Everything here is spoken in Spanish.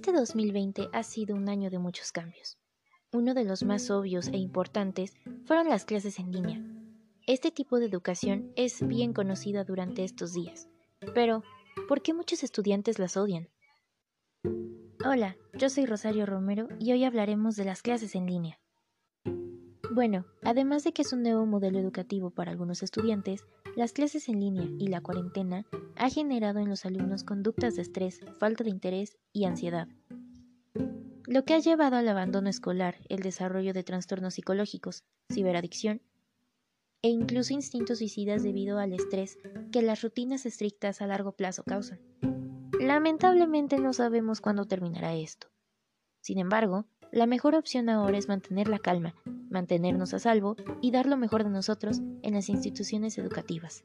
Este 2020 ha sido un año de muchos cambios. Uno de los más obvios e importantes fueron las clases en línea. Este tipo de educación es bien conocida durante estos días, pero ¿por qué muchos estudiantes las odian? Hola, yo soy Rosario Romero y hoy hablaremos de las clases en línea. Bueno, además de que es un nuevo modelo educativo para algunos estudiantes, las clases en línea y la cuarentena ha generado en los alumnos conductas de estrés, falta de interés y ansiedad, lo que ha llevado al abandono escolar, el desarrollo de trastornos psicológicos, ciberadicción e incluso instintos suicidas debido al estrés que las rutinas estrictas a largo plazo causan. Lamentablemente no sabemos cuándo terminará esto. Sin embargo, la mejor opción ahora es mantener la calma, mantenernos a salvo y dar lo mejor de nosotros en las instituciones educativas.